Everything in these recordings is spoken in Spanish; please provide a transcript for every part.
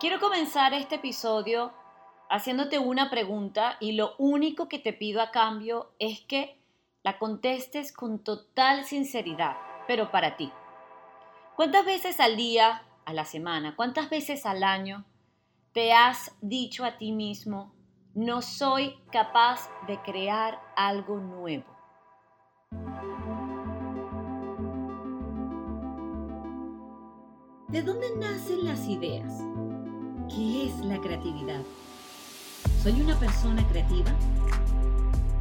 Quiero comenzar este episodio haciéndote una pregunta y lo único que te pido a cambio es que la contestes con total sinceridad, pero para ti. ¿Cuántas veces al día, a la semana, cuántas veces al año te has dicho a ti mismo, no soy capaz de crear algo nuevo? ¿De dónde nacen las ideas? ¿Qué es la creatividad? ¿Soy una persona creativa?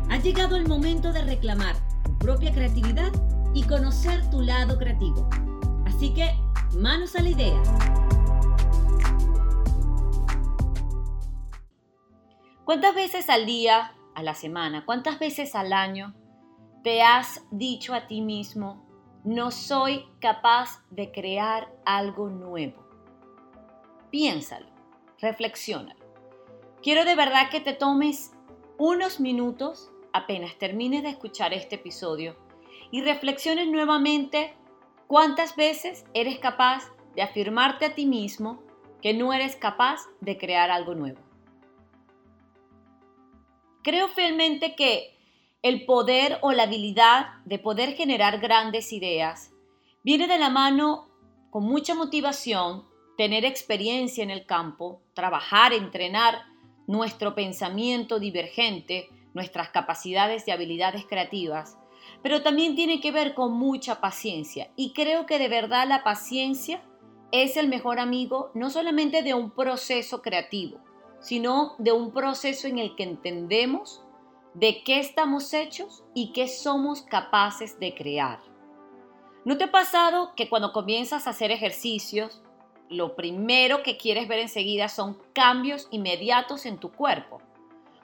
Ha llegado el momento de reclamar tu propia creatividad y conocer tu lado creativo. Así que, manos a la idea. ¿Cuántas veces al día, a la semana, cuántas veces al año te has dicho a ti mismo, no soy capaz de crear algo nuevo? Piénsalo, reflexiónalo. Quiero de verdad que te tomes unos minutos apenas termines de escuchar este episodio y reflexiones nuevamente cuántas veces eres capaz de afirmarte a ti mismo que no eres capaz de crear algo nuevo. Creo fielmente que el poder o la habilidad de poder generar grandes ideas viene de la mano con mucha motivación, tener experiencia en el campo, trabajar, entrenar nuestro pensamiento divergente, nuestras capacidades y habilidades creativas, pero también tiene que ver con mucha paciencia. Y creo que de verdad la paciencia es el mejor amigo no solamente de un proceso creativo, sino de un proceso en el que entendemos de qué estamos hechos y qué somos capaces de crear. ¿No te ha pasado que cuando comienzas a hacer ejercicios, lo primero que quieres ver enseguida son cambios inmediatos en tu cuerpo?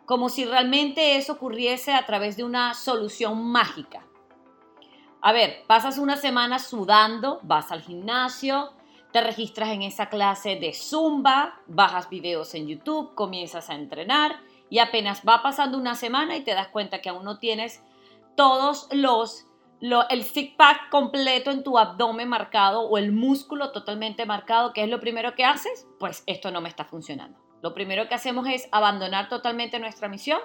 como si realmente eso ocurriese a través de una solución mágica. A ver, pasas una semana sudando, vas al gimnasio, te registras en esa clase de zumba, bajas videos en YouTube, comienzas a entrenar y apenas va pasando una semana y te das cuenta que aún no tienes todos los, el six pack completo en tu abdomen marcado o el músculo totalmente marcado, ¿qué es lo primero que haces? Pues esto no me está funcionando. Lo primero que hacemos es abandonar totalmente nuestra misión,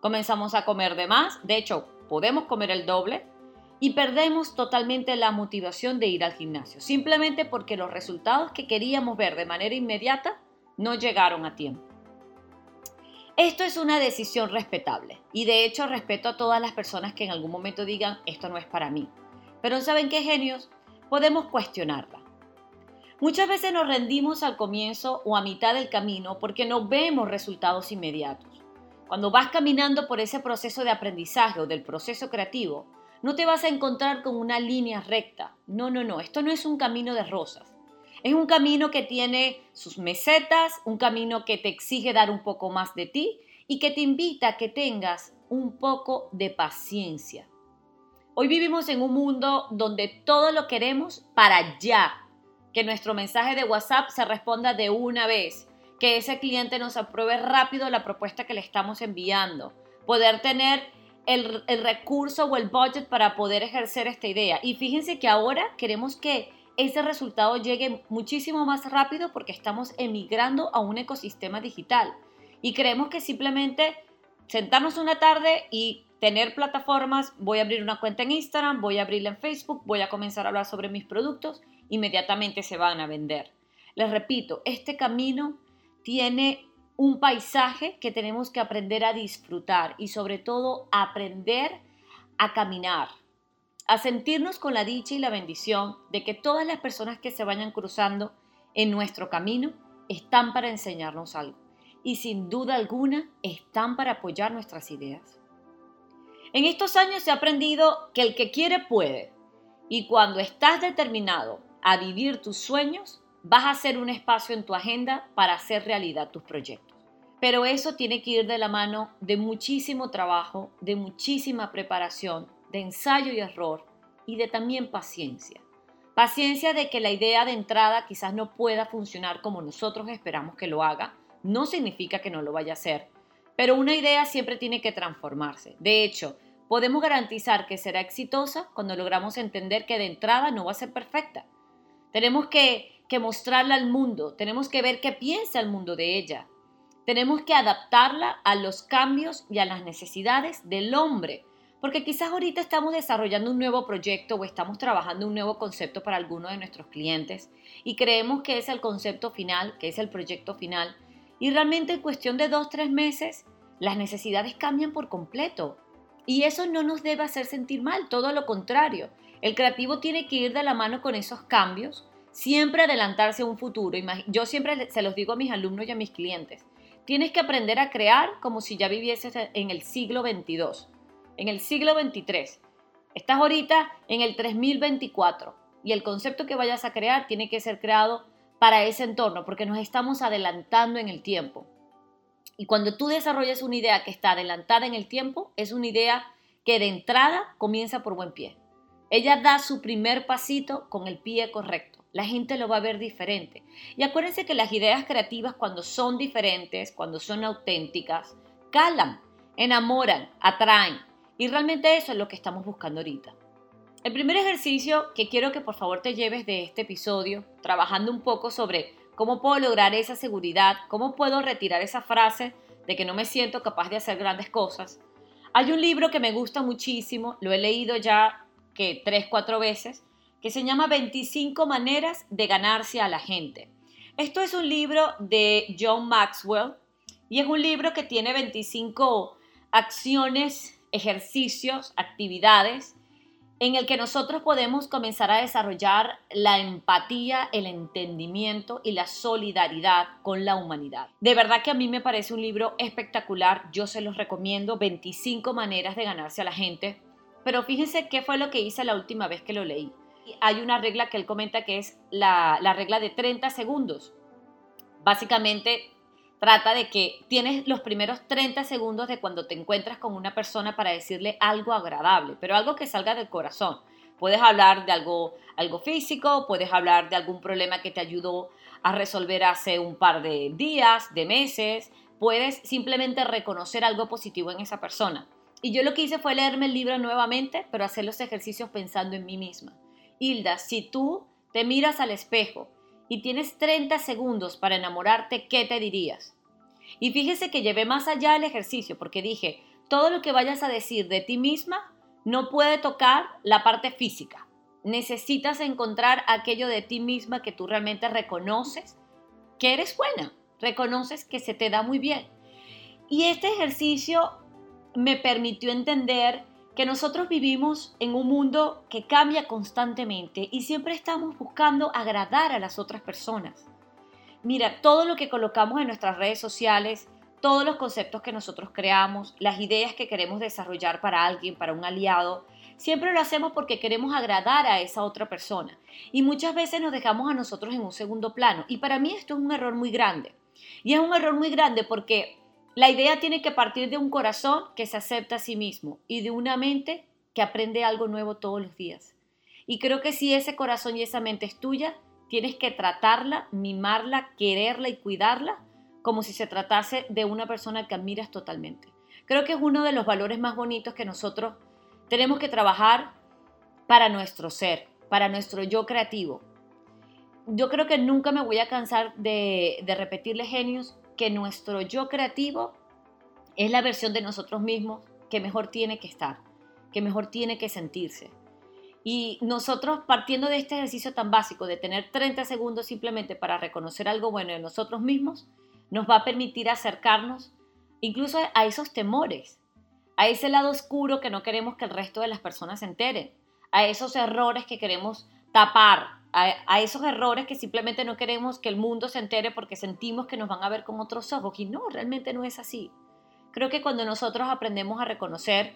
comenzamos a comer de más, de hecho podemos comer el doble y perdemos totalmente la motivación de ir al gimnasio, simplemente porque los resultados que queríamos ver de manera inmediata no llegaron a tiempo. Esto es una decisión respetable y de hecho respeto a todas las personas que en algún momento digan esto no es para mí. Pero ¿saben qué genios? Podemos cuestionarla. Muchas veces nos rendimos al comienzo o a mitad del camino porque no vemos resultados inmediatos. Cuando vas caminando por ese proceso de aprendizaje o del proceso creativo, no te vas a encontrar con una línea recta. No, no, no, esto no es un camino de rosas. Es un camino que tiene sus mesetas, un camino que te exige dar un poco más de ti y que te invita a que tengas un poco de paciencia. Hoy vivimos en un mundo donde todo lo queremos para ya, que nuestro mensaje de WhatsApp se responda de una vez, que ese cliente nos apruebe rápido la propuesta que le estamos enviando, poder tener el, recurso o el budget para poder ejercer esta idea. Y fíjense que ahora queremos que ese resultado llegue muchísimo más rápido porque estamos emigrando a un ecosistema digital. Y creemos que simplemente sentarnos una tarde y tener plataformas, voy a abrir una cuenta en Instagram, voy a abrirla en Facebook, voy a comenzar a hablar sobre mis productos inmediatamente se van a vender. Les repito, este camino tiene un paisaje que tenemos que aprender a disfrutar y sobre todo aprender a caminar, a sentirnos con la dicha y la bendición de que todas las personas que se vayan cruzando en nuestro camino están para enseñarnos algo y sin duda alguna están para apoyar nuestras ideas. En estos años ha aprendido que el que quiere puede y cuando estás determinado a vivir tus sueños, vas a hacer un espacio en tu agenda para hacer realidad tus proyectos. Pero eso tiene que ir de la mano de muchísimo trabajo, de muchísima preparación, de ensayo y error y de también paciencia. Paciencia de que la idea de entrada quizás no pueda funcionar como nosotros esperamos que lo haga, no significa que no lo vaya a hacer, pero una idea siempre tiene que transformarse. De hecho, podemos garantizar que será exitosa cuando logramos entender que de entrada no va a ser perfecta, tenemos que, que mostrarla al mundo, tenemos que ver qué piensa el mundo de ella. Tenemos que adaptarla a los cambios y a las necesidades del hombre, porque quizás ahorita estamos desarrollando un nuevo proyecto o estamos trabajando un nuevo concepto para alguno de nuestros clientes y creemos que es el concepto final, que es el proyecto final, y realmente en cuestión de dos, tres meses las necesidades cambian por completo. Y eso no nos debe hacer sentir mal, todo lo contrario. El creativo tiene que ir de la mano con esos cambios, siempre adelantarse a un futuro. Yo siempre se los digo a mis alumnos y a mis clientes. Tienes que aprender a crear como si ya vivieses en el siglo 22 en el siglo 23. Estás ahorita en el 3024 y el concepto que vayas a crear tiene que ser creado para ese entorno porque nos estamos adelantando en el tiempo. Y cuando tú desarrollas una idea que está adelantada en el tiempo, es una idea que de entrada comienza por buen pie. Ella da su primer pasito con el pie correcto. La gente lo va a ver diferente. Y acuérdense que las ideas creativas cuando son diferentes, cuando son auténticas, calan, enamoran, atraen. Y realmente eso es lo que estamos buscando ahorita. El primer ejercicio que quiero que por favor te lleves de este episodio, trabajando un poco sobre cómo puedo lograr esa seguridad, cómo puedo retirar esa frase de que no me siento capaz de hacer grandes cosas. Hay un libro que me gusta muchísimo, lo he leído ya que tres, cuatro veces, que se llama 25 maneras de ganarse a la gente. Esto es un libro de John Maxwell y es un libro que tiene 25 acciones ejercicios, actividades en el que nosotros podemos comenzar a desarrollar la empatía, el entendimiento y la solidaridad con la humanidad. De verdad que a mí me parece un libro espectacular, yo se los recomiendo, 25 maneras de ganarse a la gente, pero fíjense qué fue lo que hice la última vez que lo leí. Hay una regla que él comenta que es la, la regla de 30 segundos. Básicamente Trata de que tienes los primeros 30 segundos de cuando te encuentras con una persona para decirle algo agradable, pero algo que salga del corazón. Puedes hablar de algo, algo físico, puedes hablar de algún problema que te ayudó a resolver hace un par de días, de meses. Puedes simplemente reconocer algo positivo en esa persona. Y yo lo que hice fue leerme el libro nuevamente, pero hacer los ejercicios pensando en mí misma. Hilda, si tú te miras al espejo y tienes 30 segundos para enamorarte, ¿qué te dirías? Y fíjese que llevé más allá el ejercicio porque dije, todo lo que vayas a decir de ti misma no puede tocar la parte física. Necesitas encontrar aquello de ti misma que tú realmente reconoces que eres buena, reconoces que se te da muy bien. Y este ejercicio me permitió entender que nosotros vivimos en un mundo que cambia constantemente y siempre estamos buscando agradar a las otras personas. Mira, todo lo que colocamos en nuestras redes sociales, todos los conceptos que nosotros creamos, las ideas que queremos desarrollar para alguien, para un aliado, siempre lo hacemos porque queremos agradar a esa otra persona. Y muchas veces nos dejamos a nosotros en un segundo plano. Y para mí esto es un error muy grande. Y es un error muy grande porque la idea tiene que partir de un corazón que se acepta a sí mismo y de una mente que aprende algo nuevo todos los días. Y creo que si ese corazón y esa mente es tuya, tienes que tratarla, mimarla, quererla y cuidarla como si se tratase de una persona que admiras totalmente. Creo que es uno de los valores más bonitos que nosotros tenemos que trabajar para nuestro ser, para nuestro yo creativo. Yo creo que nunca me voy a cansar de, repetirle genios que nuestro yo creativo es la versión de nosotros mismos que mejor tiene que estar, que mejor tiene que sentirse. Y nosotros partiendo de este ejercicio tan básico de tener 30 segundos simplemente para reconocer algo bueno de nosotros mismos, nos va a permitir acercarnos incluso a esos temores, a ese lado oscuro que no queremos que el resto de las personas se enteren, a esos errores que queremos tapar, a, esos errores que simplemente no queremos que el mundo se entere porque sentimos que nos van a ver con otros ojos. Y no, realmente no es así. Creo que cuando nosotros aprendemos a reconocer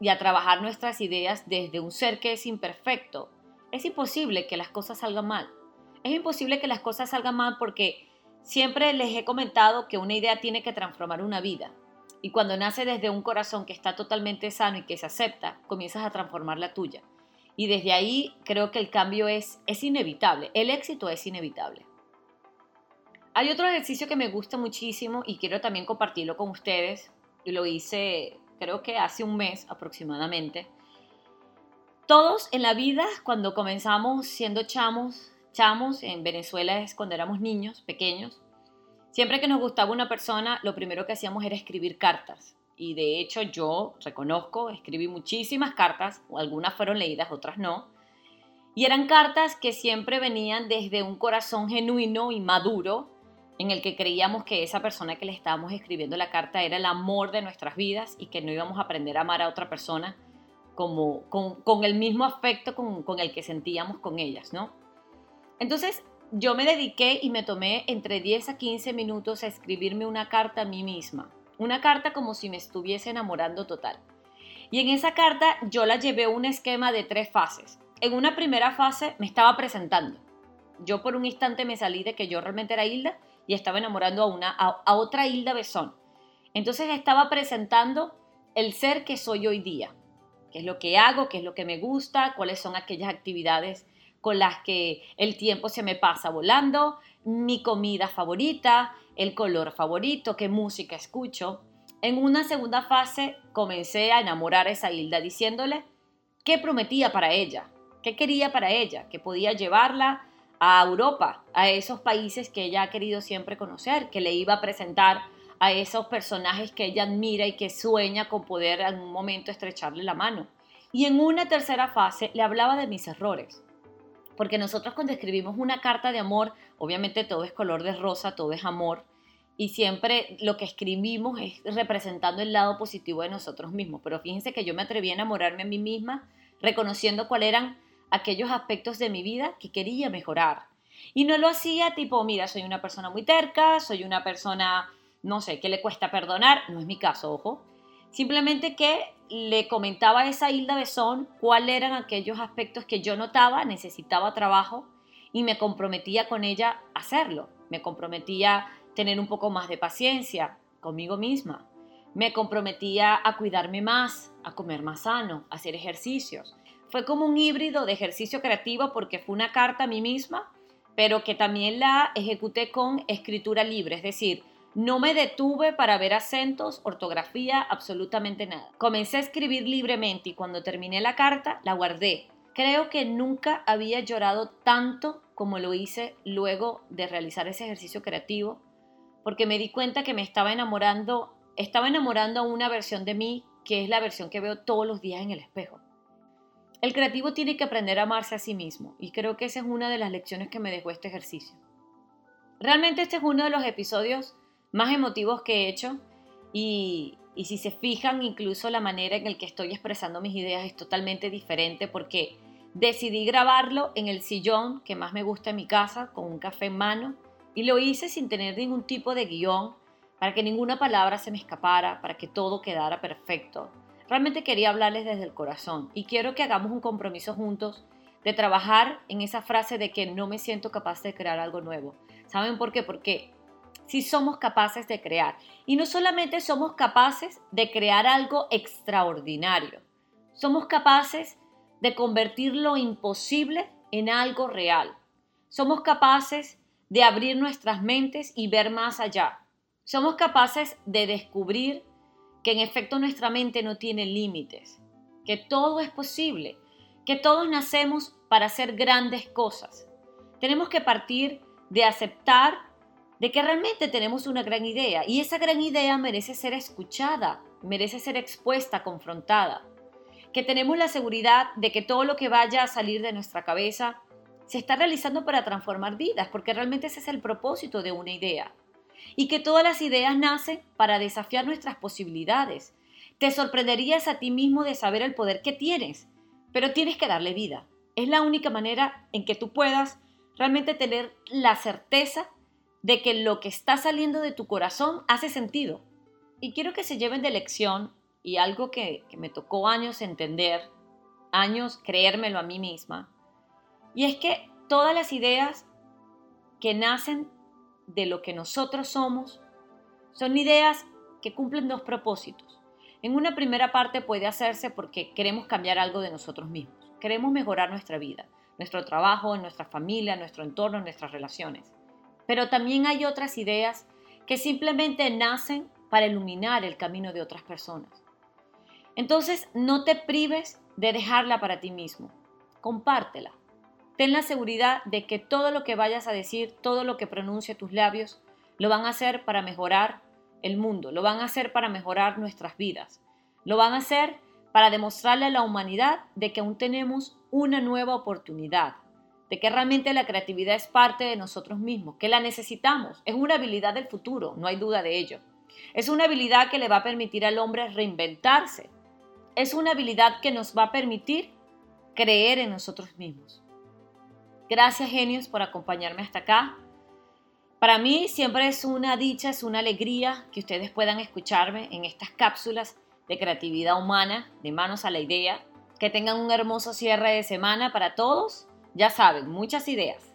y a trabajar nuestras ideas desde un ser que es imperfecto, es imposible que las cosas salgan mal. Es imposible que las cosas salgan mal porque siempre les he comentado que una idea tiene que transformar una vida. Y cuando nace desde un corazón que está totalmente sano y que se acepta, comienzas a transformar la tuya. Y desde ahí creo que el cambio es, es inevitable, el éxito es inevitable. Hay otro ejercicio que me gusta muchísimo y quiero también compartirlo con ustedes. Lo hice creo que hace un mes aproximadamente. Todos en la vida, cuando comenzamos siendo chamos, chamos, en Venezuela es cuando éramos niños, pequeños, siempre que nos gustaba una persona, lo primero que hacíamos era escribir cartas. Y de hecho yo reconozco, escribí muchísimas cartas, algunas fueron leídas, otras no. Y eran cartas que siempre venían desde un corazón genuino y maduro, en el que creíamos que esa persona que le estábamos escribiendo la carta era el amor de nuestras vidas y que no íbamos a aprender a amar a otra persona como, con, el mismo afecto con, el que sentíamos con ellas, ¿no? Entonces yo me dediqué y me tomé entre 10 a 15 minutos a escribirme una carta a mí misma una carta como si me estuviese enamorando total. Y en esa carta yo la llevé un esquema de tres fases. En una primera fase me estaba presentando. Yo por un instante me salí de que yo realmente era Hilda y estaba enamorando a, una, a, otra Hilda Besón. Entonces estaba presentando el ser que soy hoy día, qué es lo que hago, qué es lo que me gusta, cuáles son aquellas actividades con las que el tiempo se me pasa volando, mi comida favorita, el color favorito, qué música escucho. En una segunda fase comencé a enamorar a esa Hilda diciéndole qué prometía para ella, qué quería para ella, que podía llevarla a Europa, a esos países que ella ha querido siempre conocer, que le iba a presentar a esos personajes que ella admira y que sueña con poder en un momento estrecharle la mano. Y en una tercera fase le hablaba de mis errores, porque nosotros cuando escribimos una carta de amor, obviamente todo es color de rosa, todo es amor, y siempre lo que escribimos es representando el lado positivo de nosotros mismos. Pero fíjense que yo me atreví a enamorarme a mí misma, reconociendo cuáles eran aquellos aspectos de mi vida que quería mejorar. Y no lo hacía tipo, mira, soy una persona muy terca, soy una persona, no sé, que le cuesta perdonar, no es mi caso, ojo. Simplemente que le comentaba a esa Hilda Besón cuáles eran aquellos aspectos que yo notaba, necesitaba trabajo y me comprometía con ella a hacerlo. Me comprometía a tener un poco más de paciencia conmigo misma. Me comprometía a cuidarme más, a comer más sano, a hacer ejercicios. Fue como un híbrido de ejercicio creativo porque fue una carta a mí misma, pero que también la ejecuté con escritura libre, es decir, no me detuve para ver acentos, ortografía, absolutamente nada. Comencé a escribir libremente y cuando terminé la carta la guardé. Creo que nunca había llorado tanto como lo hice luego de realizar ese ejercicio creativo, porque me di cuenta que me estaba enamorando, estaba enamorando a una versión de mí que es la versión que veo todos los días en el espejo. El creativo tiene que aprender a amarse a sí mismo y creo que esa es una de las lecciones que me dejó este ejercicio. Realmente este es uno de los episodios más emotivos que he hecho y, si se fijan, incluso la manera en la que estoy expresando mis ideas es totalmente diferente porque decidí grabarlo en el sillón que más me gusta en mi casa, con un café en mano, y lo hice sin tener ningún tipo de guion, para que ninguna palabra se me escapara, para que todo quedara perfecto. Realmente quería hablarles desde el corazón y quiero que hagamos un compromiso juntos de trabajar en esa frase de que no me siento capaz de crear algo nuevo. ¿Saben por qué? Porque si somos capaces de crear. Y no solamente somos capaces de crear algo extraordinario, somos capaces de convertir lo imposible en algo real. Somos capaces de abrir nuestras mentes y ver más allá. Somos capaces de descubrir que en efecto nuestra mente no tiene límites, que todo es posible, que todos nacemos para hacer grandes cosas. Tenemos que partir de aceptar de que realmente tenemos una gran idea y esa gran idea merece ser escuchada, merece ser expuesta, confrontada. Que tenemos la seguridad de que todo lo que vaya a salir de nuestra cabeza se está realizando para transformar vidas, porque realmente ese es el propósito de una idea. Y que todas las ideas nacen para desafiar nuestras posibilidades. Te sorprenderías a ti mismo de saber el poder que tienes, pero tienes que darle vida. Es la única manera en que tú puedas realmente tener la certeza de que lo que está saliendo de tu corazón hace sentido. Y quiero que se lleven de lección y algo que, me tocó años entender, años creérmelo a mí misma, y es que todas las ideas que nacen de lo que nosotros somos son ideas que cumplen dos propósitos. En una primera parte puede hacerse porque queremos cambiar algo de nosotros mismos, queremos mejorar nuestra vida, nuestro trabajo, nuestra familia, nuestro entorno, nuestras relaciones. Pero también hay otras ideas que simplemente nacen para iluminar el camino de otras personas. Entonces, no te prives de dejarla para ti mismo. Compártela. ten la seguridad de que todo lo que vayas a decir, todo lo que pronuncie tus labios, lo van a hacer para mejorar el mundo, lo van a hacer para mejorar nuestras vidas, lo van a hacer para demostrarle a la humanidad de que aún tenemos una nueva oportunidad, de que realmente la creatividad es parte de nosotros mismos, que la necesitamos, es una habilidad del futuro, no hay duda de ello. Es una habilidad que le va a permitir al hombre reinventarse. Es una habilidad que nos va a permitir creer en nosotros mismos. Gracias genios por acompañarme hasta acá. Para mí siempre es una dicha, es una alegría que ustedes puedan escucharme en estas cápsulas de creatividad humana, de manos a la idea. Que tengan un hermoso cierre de semana para todos. Ya saben, muchas ideas.